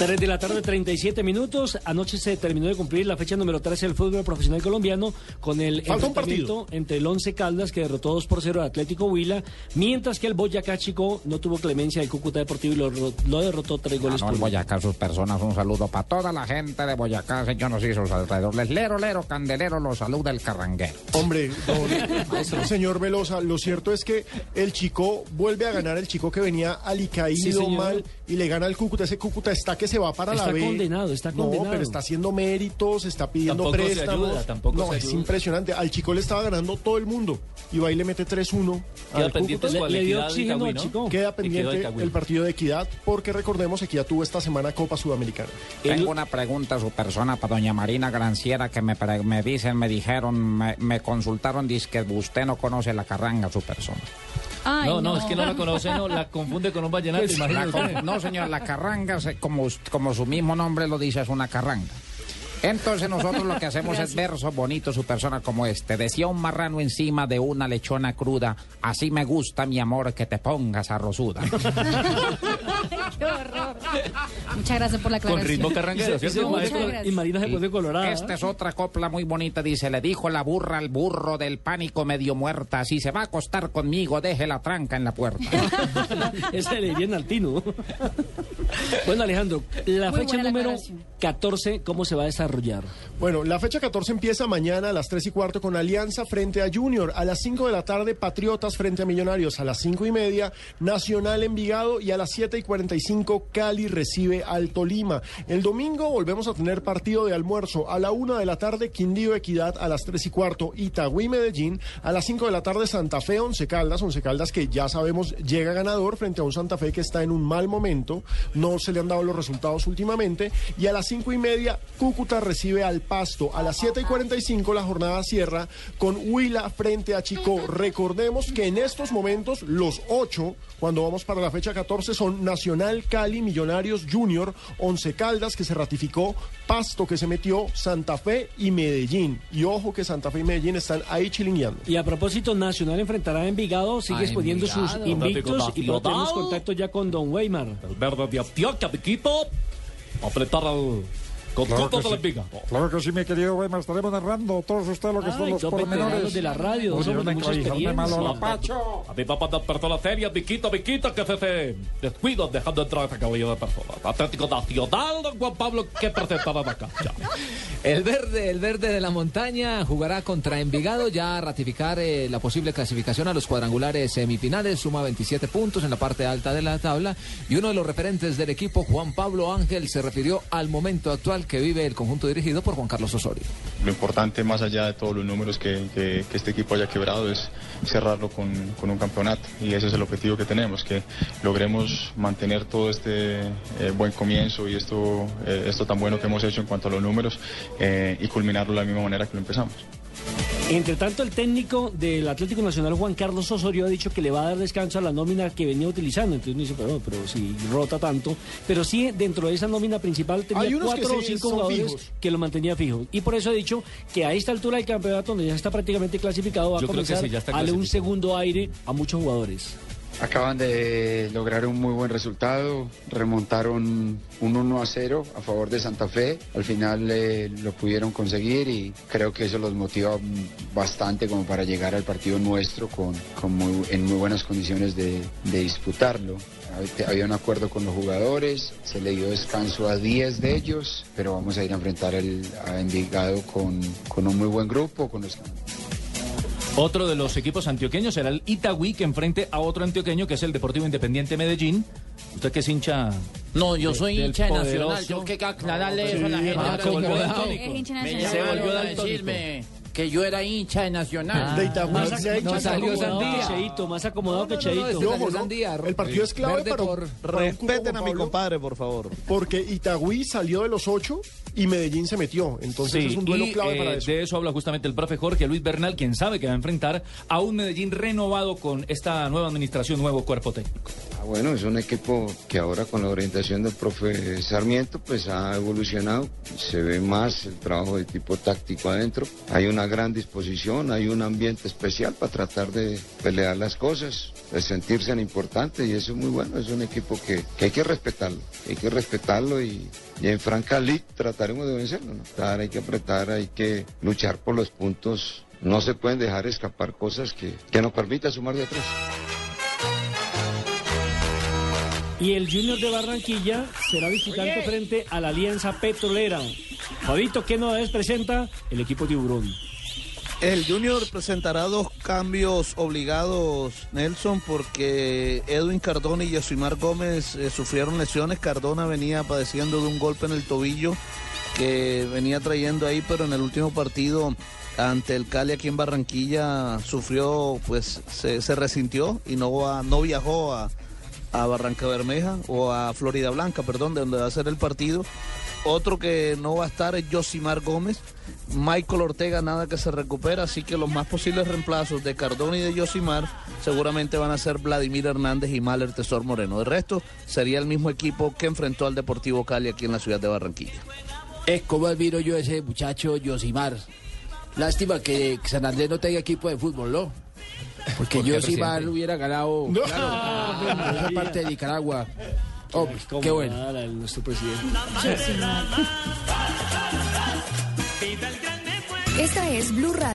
3 de la tarde, 37 minutos. Anoche se terminó de cumplir la fecha número 13 del fútbol profesional colombiano con el enfrentamiento entre el Once Caldas, que derrotó 2 por 0 al Atlético Huila, mientras que el Boyacá Chico no tuvo clemencia del Cúcuta Deportivo y lo, lo derrotó 3 goles No, por uno. Boyacá, sus personas, un saludo para toda la gente de Boyacá, señores y sus alrededores. Lero, lero, candelero, los saluda el carranguero. Hombre, don- señor Velosa, lo cierto es que el chico vuelve a ganar, el chico que venía alicaído Sí, señor. mal y le gana al Cúcuta. Ese Cúcuta está que se va para Está la B. condenado, está condenado. No, pero está haciendo méritos, está pidiendo Tampoco se préstamos. ayuda, tampoco no, se es ayuda. impresionante. Al chico le estaba ganando todo el mundo y va y le mete 3-1. Queda al pendiente Cúcuta. Le- le dio oxígeno al ¿no? chico. Queda pendiente el partido de Equidad porque recordemos Equidad tuvo esta semana Copa Sudamericana. El- Tengo una pregunta a su persona para doña Marina Granciera que me, pre- me dicen, me dijeron, me, me consultaron, dice que usted no conoce la carranga, su persona. Ay, No, no, es que no la conoce, no, la confunde con un vallenato, La con- no, señor, la carranga, como, como su mismo nombre lo dice, es una carranga. Entonces nosotros lo que hacemos es versos bonitos, su persona como este. Decía un marrano encima de una lechona cruda, así me gusta mi amor que te pongas arrozuda. Muchas gracias por la Con aclaración. ritmo carranguero, Ese- ese ¿cierto, Muchas maestro- gracias. y Marina se pone colorada. Esta es otra copla muy bonita, dice, le dijo la burra al burro del pánico medio muerta, si se va a acostar conmigo, deje la tranca en la puerta. Esa le iría en altino. bueno, Alejandro, la Muy fecha la número aclaración. 14, ¿cómo se va a desarrollar? Bueno, la fecha 14 empieza mañana a las 3 y cuarto con Alianza frente a Junior. A las 5 de la tarde, Patriotas frente a Millonarios. A las 5 y media, Nacional Envigado. Y a las 7 y 45, Cali recibe al Tolima. El domingo volvemos a tener partido de almuerzo. A la 1 de la tarde, Quindío Equidad. A las 3 y cuarto, Itagüí Medellín. A las 5 de la tarde, Santa Fe Once Caldas. Once Caldas que ya sabemos llega ganador frente a un Santa Fe que está en un mal momento. No se le han dado los resultados últimamente. Y a las 5 y media, Cúcuta recibe al Pasto. A las 7 y 45 la jornada cierra con Huila frente a Chico. Recordemos que en estos momentos los ocho, cuando vamos para la fecha 14, son Nacional, Cali, Millonarios, Junior, Once Caldas que se ratificó, Pasto que se metió, Santa Fe y Medellín. Y ojo que Santa Fe y Medellín están ahí chilingueando. Y a propósito, Nacional enfrentará a Envigado, sigue exponiendo sus invictos y Nacional. tenemos contacto ya con Don Weimar. El verde de Antioquia, mi equipo. Apretar al... Con Claro todo que, la sí. pica. claro que sí, mi querido Weimar. Estaremos narrando todos ustedes lo que son Ay, los dos veteranos pormenores. de la radio, Oye, hombres de mucha enclavijada malo a la experiencia. Pacho. A mi papá de personas serias, Viquita, Viquita, que se, se descuidan dejando entrar a esta caballero de personas. Atlético Nacional, don Juan Pablo, que presentará la cancha. El verde, el verde de la montaña jugará contra Envigado ya a ratificar eh, la posible clasificación a los cuadrangulares semifinales, suma 27 puntos en la parte alta de la tabla y uno de los referentes del equipo, Juan Pablo Ángel, se refirió al momento actual que vive el conjunto dirigido por Juan Carlos Osorio. Lo importante, más allá de todos los números que, este equipo haya quebrado, es cerrarlo con, con un campeonato. Y ese es el objetivo que tenemos, que logremos mantener todo este eh, buen comienzo y esto, eh, esto tan bueno que hemos hecho en cuanto a los números eh, y culminarlo de la misma manera que lo empezamos. Entre tanto, el técnico del Atlético Nacional, Juan Carlos Osorio, ha dicho que le va a dar descanso a la nómina que venía utilizando. Entonces uno dice, pero, pero si rota tanto. Pero sí, dentro de esa nómina principal tenía cuatro o cinco jugadores fijos. que lo mantenía fijo. Y por eso ha dicho que a esta altura del campeonato, donde ya está prácticamente clasificado, va a Yo creo que comenzar sí, a darle un segundo aire a muchos jugadores. Acaban de lograr un muy buen resultado, remontaron un 1 a 0 a favor de Santa Fe, al final eh, lo pudieron conseguir y creo que eso los motiva bastante como para llegar al partido nuestro con, con muy- en muy buenas condiciones de, de disputarlo. Había un acuerdo con los jugadores, se le dio descanso a 10 de ellos, pero vamos a ir a enfrentar el, a Envigado con, con un muy buen grupo, con los Otro de los equipos antioqueños será el Itagüí, que enfrente a otro antioqueño, que es el Deportivo Independiente Medellín. Usted que es hincha... No, yo soy del hincha de Nacional. Tengo que aclararle eso a la gente. Ah, yo-. Se volvió a decirme que yo era hincha de Nacional. De Itagüí, Más, se ha hecho más salió acomodado que Sandía. Cheito, más acomodado que No, no, no, Cheito. este ¿no? El partido es clave para, por- Respeten a mi compadre, por favor. Porque Itagüí salió de los ocho y Medellín se metió. Entonces Sí, es un duelo y, clave eh, para eso. de eso habla justamente el profe Jorge Luis Bernal, quien sabe que va a enfrentar a un Medellín renovado con esta nueva administración, nuevo cuerpo técnico. Ah, bueno, es un equipo que ahora con la orientación del profe Sarmiento pues ha evolucionado, se ve más el trabajo de tipo táctico adentro, hay una una gran disposición, hay un ambiente especial para tratar de pelear las cosas, de sentirse importantes y eso es muy bueno, es un equipo que, que hay que respetarlo, hay que respetarlo y, y en Franca League trataremos de vencerlo, ¿no? Claro, hay que apretar, hay que luchar por los puntos, no se pueden dejar escapar cosas que, que nos permitan sumar de atrás. Y el Junior de Barranquilla será visitante frente a la Alianza Petrolera. Fabito, ¿qué novedades presenta el equipo tiburón? El Junior presentará dos cambios obligados, Nelson, porque Edwin Cardona y Yosimar Gómez eh, sufrieron lesiones. Cardona venía padeciendo de un golpe en el tobillo que venía trayendo ahí, pero en el último partido ante el Cali aquí en Barranquilla sufrió, pues se, resintió y no, no viajó a, a Barranca Bermeja o a Florida Blanca, perdón, de donde va a ser el partido. Otro que no va a estar es Josimar Gómez. Michael Ortega nada que se recupera, así que los más posibles reemplazos de Cardona y de Josimar seguramente van a ser Vladimir Hernández y Mahler Tesor Moreno. De resto, sería el mismo equipo que enfrentó al Deportivo Cali aquí en la ciudad de Barranquilla. Es como admiro yo a ese muchacho Yosimar. Lástima que San Andrés no tenga equipo de fútbol, ¿no? Porque ¿Por hubiera ganado No. claro, en esa parte de Nicaragua. Hombre, ¿Cómo qué bueno. nada, el- nuestro presidente. Esta es Blue Radio.